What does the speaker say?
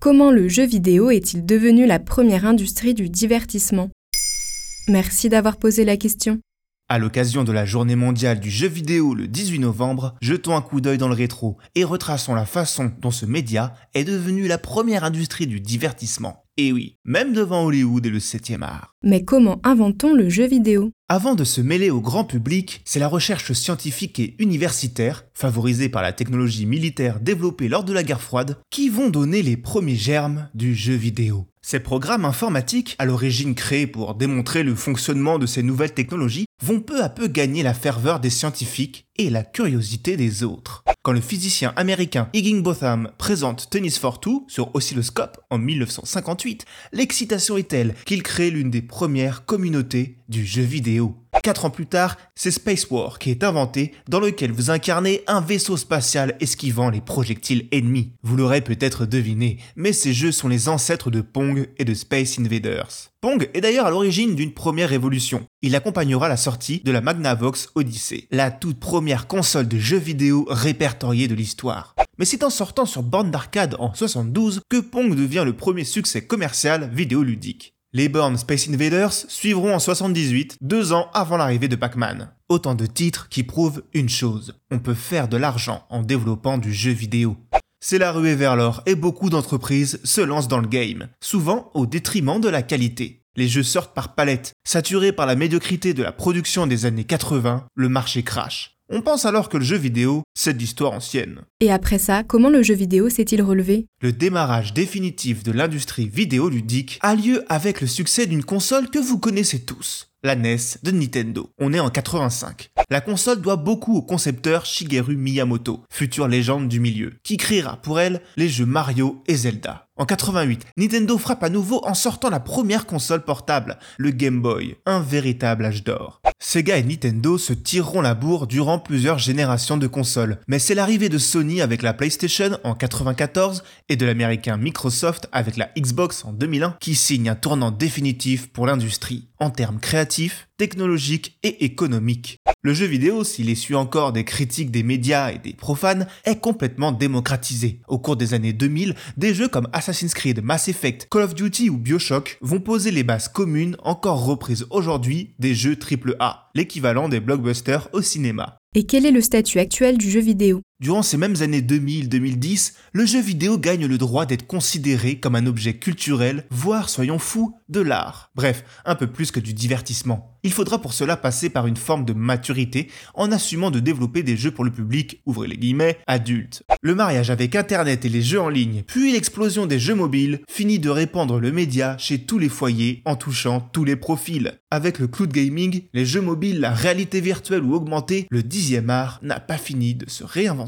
Comment le jeu vidéo est-il devenu la première industrie du divertissement? Merci d'avoir posé la question. À l'occasion de la journée mondiale du jeu vidéo le 18 novembre, jetons un coup d'œil dans le rétro et retraçons la façon dont ce média est devenu la première industrie du divertissement. Et oui, même devant Hollywood et le 7e art. Mais comment inventons le jeu vidéo? Avant de se mêler au grand public, c'est la recherche scientifique et universitaire, favorisée par la technologie militaire développée lors de la guerre froide, qui vont donner les premiers germes du jeu vidéo. Ces programmes informatiques, à l'origine créés pour démontrer le fonctionnement de ces nouvelles technologies, vont peu à peu gagner la ferveur des scientifiques et la curiosité des autres. Quand le physicien américain Higginbotham présente Tennis for Two sur oscilloscope en 1958, l'excitation est telle qu'il crée l'une des premières communautés du jeu vidéo. Quatre ans plus tard, c'est Space War qui est inventé, dans lequel vous incarnez un vaisseau spatial esquivant les projectiles ennemis. Vous l'aurez peut-être deviné, mais ces jeux sont les ancêtres de Pong et de Space Invaders. Pong est d'ailleurs à l'origine d'une première révolution. Il accompagnera la sortie de la Magnavox Odyssey, la toute première console de jeux vidéo répertoriée de l'histoire. Mais c'est en sortant sur borne d'arcade en 72 que Pong devient le premier succès commercial vidéoludique. Les bornes Space Invaders suivront en 78, deux ans avant l'arrivée de Pac-Man. Autant de titres qui prouvent une chose, on peut faire de l'argent en développant du jeu vidéo. C'est la ruée vers l'or et beaucoup d'entreprises se lancent dans le game, souvent au détriment de la qualité. Les jeux sortent par palette, saturés par la médiocrité de la production des années 80, le marché crash. On pense alors que le jeu vidéo, c'est de l'histoire ancienne. Et après ça, comment le jeu vidéo s'est-il relevé? Le démarrage définitif de l'industrie vidéoludique a lieu avec le succès d'une console que vous connaissez tous, la NES de Nintendo. On est en 85. La console doit beaucoup au concepteur Shigeru Miyamoto, future légende du milieu, qui créera pour elle les jeux Mario et Zelda. En 88, Nintendo frappe à nouveau en sortant la première console portable, le Game Boy, un véritable âge d'or. Sega et Nintendo se tireront la bourre durant plusieurs générations de consoles, mais c'est l'arrivée de Sony avec la PlayStation en 94 et de l'américain Microsoft avec la Xbox en 2001 qui signe un tournant définitif pour l'industrie en termes créatifs, technologiques et économiques. Le jeu vidéo, s'il essuie encore des critiques des médias et des profanes, est complètement démocratisé. Au cours des années 2000, des jeux comme Assassin's Creed, Mass Effect, Call of Duty ou Bioshock vont poser les bases communes encore reprises aujourd'hui des jeux AAA, l'équivalent des blockbusters au cinéma. Et quel est le statut actuel du jeu vidéo? Durant ces mêmes années 2000-2010, le jeu vidéo gagne le droit d'être considéré comme un objet culturel, voire, soyons fous, de l'art. Bref, un peu plus que du divertissement. Il faudra pour cela passer par une forme de maturité en assumant de développer des jeux pour le public, ouvrez les guillemets, adulte. Le mariage avec Internet et les jeux en ligne, puis l'explosion des jeux mobiles, finit de répandre le média chez tous les foyers en touchant tous les profils. Avec le cloud gaming, les jeux mobiles, la réalité virtuelle ou augmentée, le dixième art n'a pas fini de se réinventer.